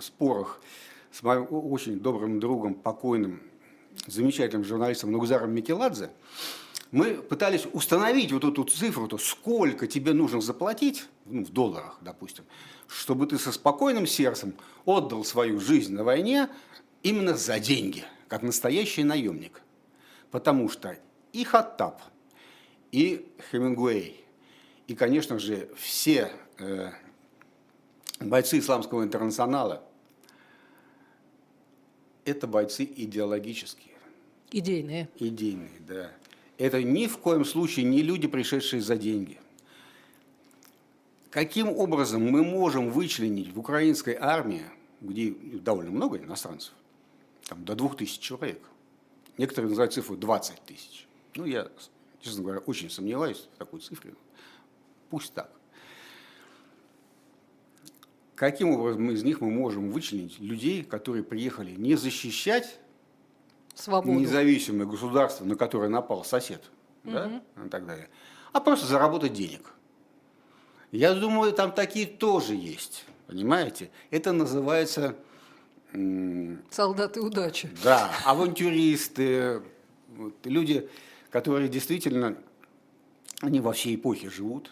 спорах с моим очень добрым другом, покойным, замечательным журналистом Нугзаром Микеладзе, мы пытались установить вот эту цифру, то сколько тебе нужно заплатить, ну, в долларах, допустим, чтобы ты со спокойным сердцем отдал свою жизнь на войне именно за деньги, как настоящий наемник. Потому что и Хаттаб, и Хемингуэй, и, конечно же, все э, бойцы исламского интернационала, это бойцы идеологические
Идейные.
идейные, да. Это ни в коем случае не люди, пришедшие за деньги. Каким образом мы можем вычленить в украинской армии, где довольно много иностранцев, там до двух тысяч человек, некоторые называют цифру 20 тысяч. Ну, я, честно говоря, очень сомневаюсь в такой цифре. Пусть так. Каким образом из них мы можем вычленить людей, которые приехали не защищать
Свободу.
независимое государство, на которое напал сосед, да, и так далее, а просто заработать денег. Я думаю, там такие тоже есть, понимаете? Это называется,
Солдаты удачи.
да, авантюристы, вот, люди, которые действительно, они во всей эпохе живут,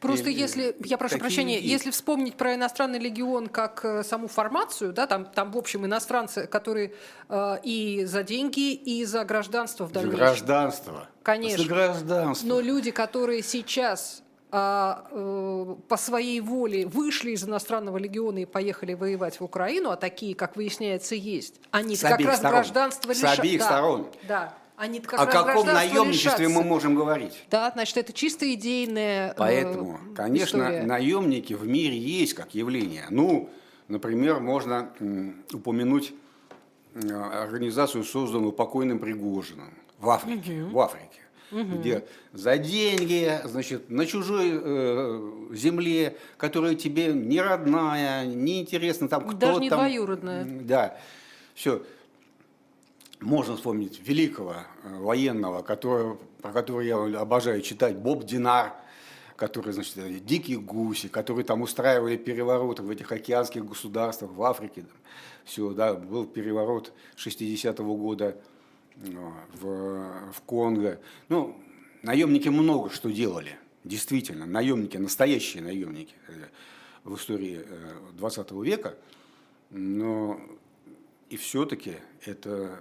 Просто и, если, я прошу прощения, есть. если вспомнить про иностранный легион как э, саму формацию, да, там, там в общем иностранцы, которые э, и за деньги, и за гражданство в дальнейшем.
За гражданство.
Конечно.
За гражданство.
Но люди, которые сейчас а, э, по своей воле вышли из иностранного легиона и поехали воевать в Украину, а такие, как выясняется, есть, они как раз сторон. гражданство
лишают. С обеих да, сторон.
Да. Они как
О каком наемничестве мы можем говорить?
Да, значит, это чисто идейная
Поэтому, э, конечно, история. наемники в мире есть как явление. Ну, например, можно упомянуть организацию, созданную покойным Пригожиным в Африке. Угу. В Африке угу. где за деньги, значит, на чужой э, земле, которая тебе не родная, не интересна, там кто
Даже не
там,
двоюродная.
Да, все. Можно вспомнить великого э, военного, который, про которого я обожаю читать, Боб Динар, который, значит, дикие гуси, которые там устраивали перевороты в этих океанских государствах, в Африке. Там, все, да, был переворот 60-го года ну, в, в Конго. Ну, наемники много что делали, действительно, наемники, настоящие наемники э, в истории 20 э, века, но и все-таки это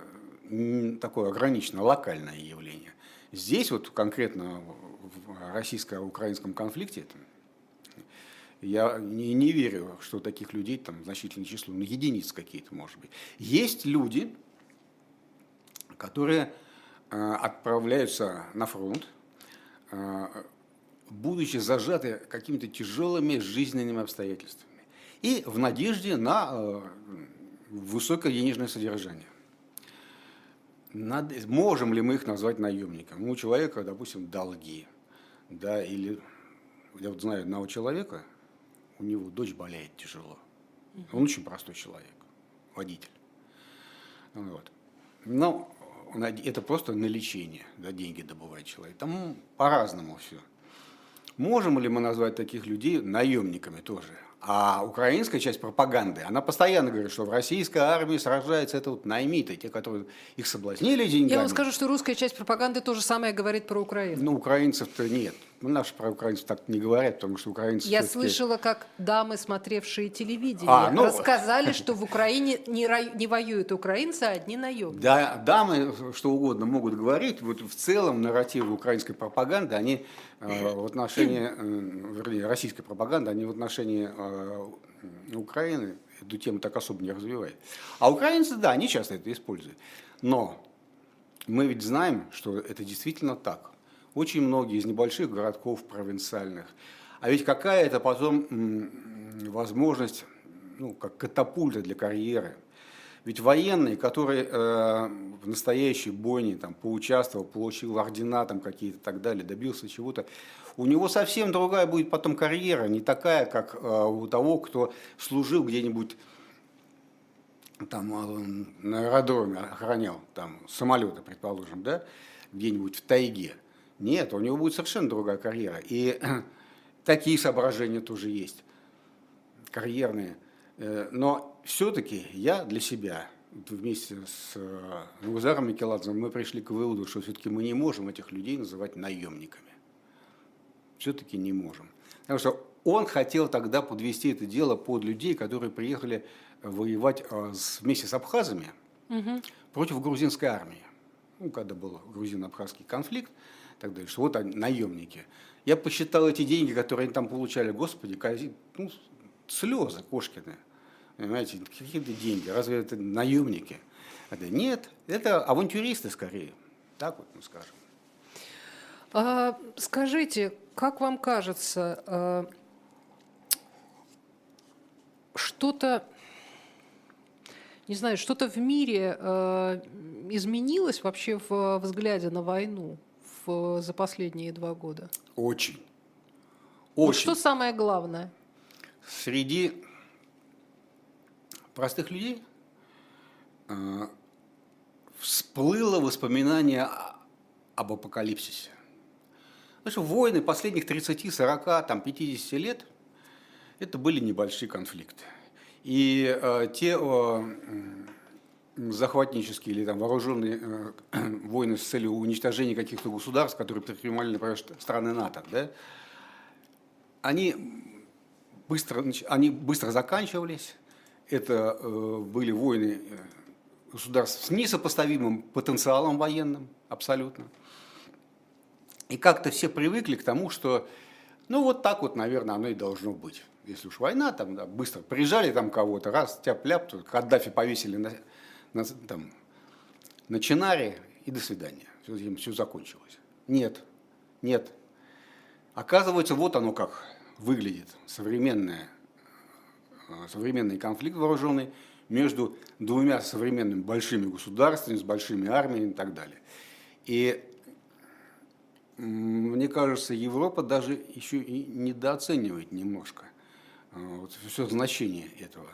такое ограниченное, локальное явление. Здесь вот конкретно в российско-украинском конфликте я не, не верю, что таких людей там значительное число, ну, единиц какие-то, может быть. Есть люди, которые э, отправляются на фронт, э, будучи зажаты какими-то тяжелыми жизненными обстоятельствами и в надежде на э, высокое денежное содержание. Надо, можем ли мы их назвать наемником? Ну, у человека, допустим, долги, да, или я вот знаю одного человека, у него дочь болеет тяжело. Он очень простой человек, водитель. Вот. Но это просто на лечение, да, деньги добывает человек. Там по-разному все. Можем ли мы назвать таких людей наемниками тоже? А украинская часть пропаганды, она постоянно говорит, что в российской армии сражаются это вот наймиты, те, которые их соблазнили деньгами.
Я вам скажу, что русская часть пропаганды то же самое говорит про Украину.
Ну, украинцев-то нет. Ну, наши про украинцев так не говорят, потому что украинцы...
Я слышала, как дамы, смотревшие телевидение, а, ну... рассказали, что в Украине не, не воюют украинцы, а одни наемники.
Да, дамы что угодно могут говорить. Вот в целом нарративы украинской пропаганды, они э, в отношении, э, вернее, российской пропаганды, они в отношении э, Украины эту тему так особо не развивают. А украинцы, да, они часто это используют. Но мы ведь знаем, что это действительно так очень многие из небольших городков провинциальных. А ведь какая это потом возможность, ну, как катапульта для карьеры. Ведь военный, который э, в настоящей бойне там, поучаствовал, получил ордена там, какие-то и так далее, добился чего-то, у него совсем другая будет потом карьера, не такая, как э, у того, кто служил где-нибудь там э, на аэродроме, охранял там самолеты, предположим, да, где-нибудь в тайге. Нет, у него будет совершенно другая карьера. И такие соображения тоже есть, карьерные. Э, но все-таки я для себя вместе с Назаром Микеладзе мы пришли к выводу, что все-таки мы не можем этих людей называть наемниками. Все-таки не можем. Потому что он хотел тогда подвести это дело под людей, которые приехали воевать э, вместе с абхазами угу. против грузинской армии. Ну, когда был грузино-абхазский конфликт, так далее, что вот они, наемники. Я посчитал эти деньги, которые они там получали, господи, ну, слезы Кошкины. Понимаете, какие-то деньги, разве это наемники? Это, нет, это авантюристы скорее. Так вот мы скажем.
А, скажите, как вам кажется, а, что-то, не знаю, что-то в мире а, изменилось вообще в взгляде на войну? В, за последние два года?
Очень.
Очень. Вот что самое главное?
Среди простых людей э, всплыло воспоминание об апокалипсисе. Потому что войны последних 30, 40, там, 50 лет – это были небольшие конфликты. И э, те э, захватнические или там, вооруженные э, войны с целью уничтожения каких-то государств, которые предпринимали, например, страны НАТО, да, они быстро, они быстро заканчивались. Это э, были войны э, государств с несопоставимым потенциалом военным, абсолютно. И как-то все привыкли к тому, что, ну вот так вот, наверное, оно и должно быть. Если уж война, там да, быстро приезжали там кого-то, раз, тяп-ляп, Каддафи повесили на, там, на Чинаре, и до свидания. Все, все закончилось. Нет, нет. Оказывается, вот оно как выглядит, современное, э, современный конфликт вооруженный между двумя современными большими государствами, с большими армиями и так далее. И мне кажется, Европа даже еще и недооценивает немножко э, вот все значение этого,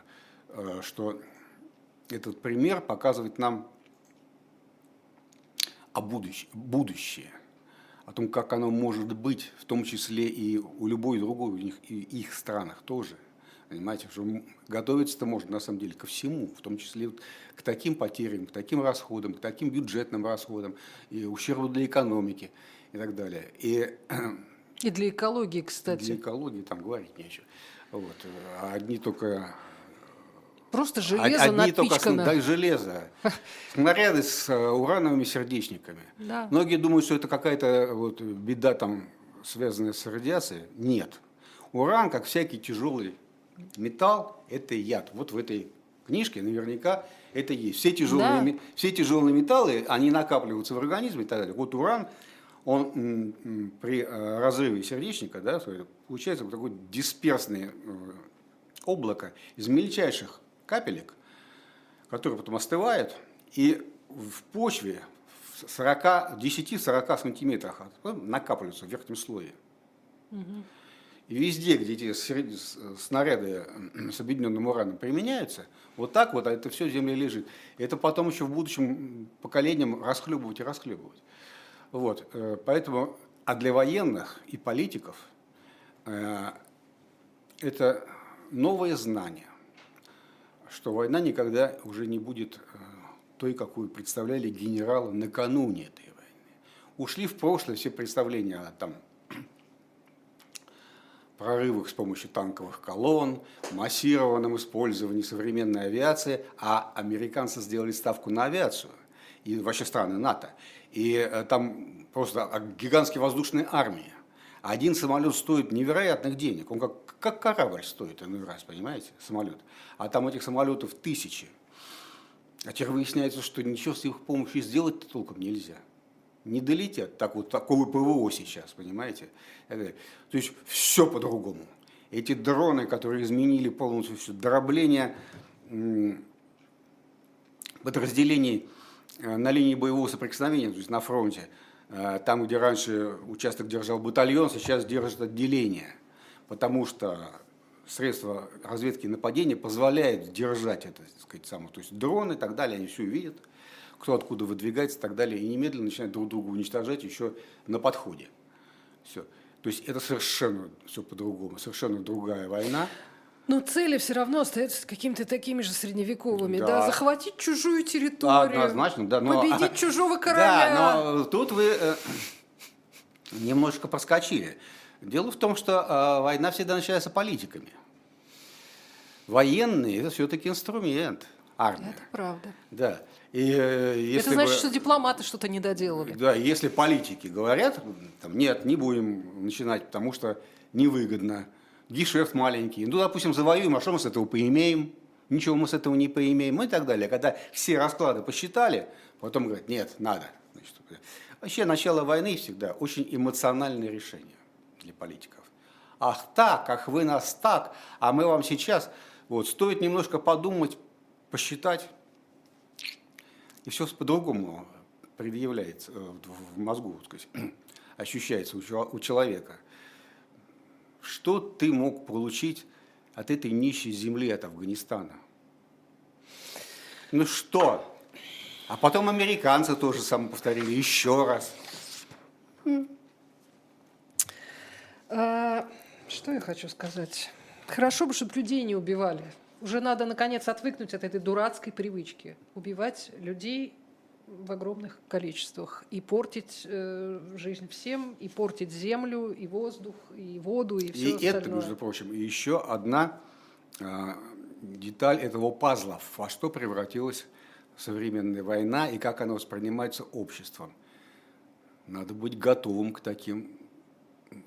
э, что этот пример показывает нам о будущем, будущее, о том, как оно может быть, в том числе и у любой другой, у них и их странах тоже. Понимаете, что готовиться-то можно на самом деле ко всему, в том числе к таким потерям, к таким расходам, к таким бюджетным расходам, и ущербу для экономики и так далее. И,
и для экологии, кстати.
Для экологии там говорить нечего. Вот. Одни только
Просто железо Одни
напичкано. только да, железо. Снаряды с э, урановыми сердечниками. Да. Многие думают, что это какая-то вот беда там, связанная с радиацией. Нет. Уран, как всякий тяжелый металл, это яд. Вот в этой книжке наверняка это есть. Все тяжелые, да. все тяжелые металлы, они накапливаются в организме и так далее. Вот уран, он при э, разрыве сердечника, да, получается вот такое дисперсное э, облако из мельчайших капелек, которые потом остывают, и в почве в 10-40 сантиметрах накапливаются в верхнем слое. Угу. И везде, где эти снаряды с объединенным ураном применяются, вот так вот это все в земле лежит. И это потом еще в будущем поколениям расхлебывать и расхлебывать. Вот, э, поэтому, а для военных и политиков э, это новое знание что война никогда уже не будет э, той, какую представляли генералы накануне этой войны. Ушли в прошлое все представления о там, прорывах с помощью танковых колонн, массированном использовании современной авиации, а американцы сделали ставку на авиацию, и вообще страны НАТО. И э, там просто гигантские воздушные армии. Один самолет стоит невероятных денег. Он как, как корабль стоит иной раз, понимаете, самолет. А там этих самолетов тысячи. А теперь выясняется, что ничего с их помощью сделать толком нельзя. Не долетят так вот такого ПВО сейчас, понимаете? То есть все по-другому. Эти дроны, которые изменили полностью все дробление подразделений э, на линии боевого соприкосновения, то есть на фронте – там, где раньше участок держал батальон, сейчас держит отделение, потому что средства разведки и нападения позволяют держать это, так сказать, самое. То есть дроны и так далее, они все видят, кто откуда выдвигается и так далее, и немедленно начинают друг друга уничтожать еще на подходе. Все. То есть это совершенно все по-другому, совершенно другая война.
Но цели все равно остаются какими-то такими же средневековыми, да. да? Захватить чужую территорию.
Однозначно, да. Но,
победить чужого короля.
Да, но тут вы э, немножко проскочили. Дело в том, что э, война всегда начинается политиками. Военные – это все-таки инструмент армии.
Это правда.
Да. И, э, если
это значит,
бы,
что дипломаты что-то не доделали.
Да, если политики говорят, там, нет, не будем начинать, потому что невыгодно – гешефт маленький. Ну, допустим, завоюем, а что мы с этого поимеем? Ничего мы с этого не поимеем и так далее. Когда все расклады посчитали, потом говорят, нет, надо. Значит, вообще начало войны всегда очень эмоциональное решение для политиков. Ах так, ах вы нас так, а мы вам сейчас. Вот, стоит немножко подумать, посчитать, и все по-другому предъявляется э, в мозгу, сказать, ощущается у человека – что ты мог получить от этой нищей земли, от Афганистана? Ну что? А потом американцы тоже самое повторили еще раз.
А, что я хочу сказать? Хорошо бы, чтобы людей не убивали. Уже надо, наконец, отвыкнуть от этой дурацкой привычки. Убивать людей в огромных количествах и портить э, жизнь всем, и портить землю, и воздух, и воду, и все
И
остальное.
это, между прочим, еще одна а, деталь этого пазла, во что превратилась современная война и как она воспринимается обществом. Надо быть готовым к таким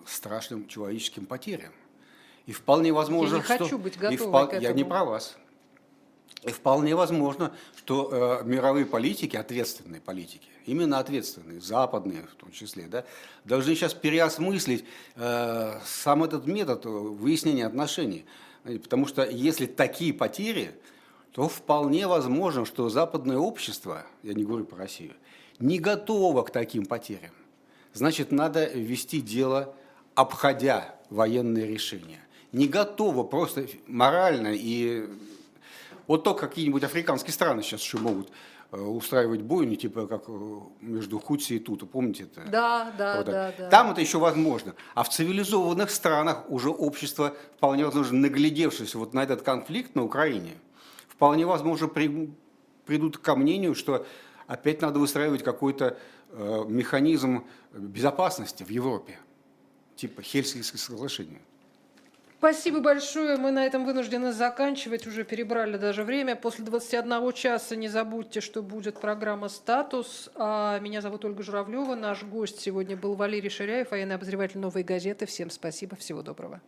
страшным человеческим потерям. И вполне возможно,
не
что...
хочу быть
и
готовой
впол-
к
Я не
этому.
про вас. И вполне возможно, что э, мировые политики, ответственные политики, именно ответственные, западные в том числе, да, должны сейчас переосмыслить э, сам этот метод выяснения отношений. Потому что если такие потери, то вполне возможно, что западное общество, я не говорю про Россию, не готово к таким потерям. Значит, надо вести дело, обходя военные решения. Не готово просто морально и вот то какие-нибудь африканские страны сейчас еще могут э, устраивать бойни, типа как э, между Хутси и Тута, помните это?
Да, да,
Вот
да, да.
Там это еще возможно. А в цивилизованных странах уже общество, вполне возможно, наглядевшись вот на этот конфликт на Украине, вполне возможно при- придут ко мнению, что опять надо выстраивать какой-то э, механизм безопасности в Европе, типа Хельсинское соглашение.
Спасибо большое. Мы на этом вынуждены заканчивать. Уже перебрали даже время. После 21 часа не забудьте, что будет программа «Статус». А меня зовут Ольга Журавлева. Наш гость сегодня был Валерий Ширяев, военный обозреватель «Новой газеты». Всем спасибо. Всего доброго.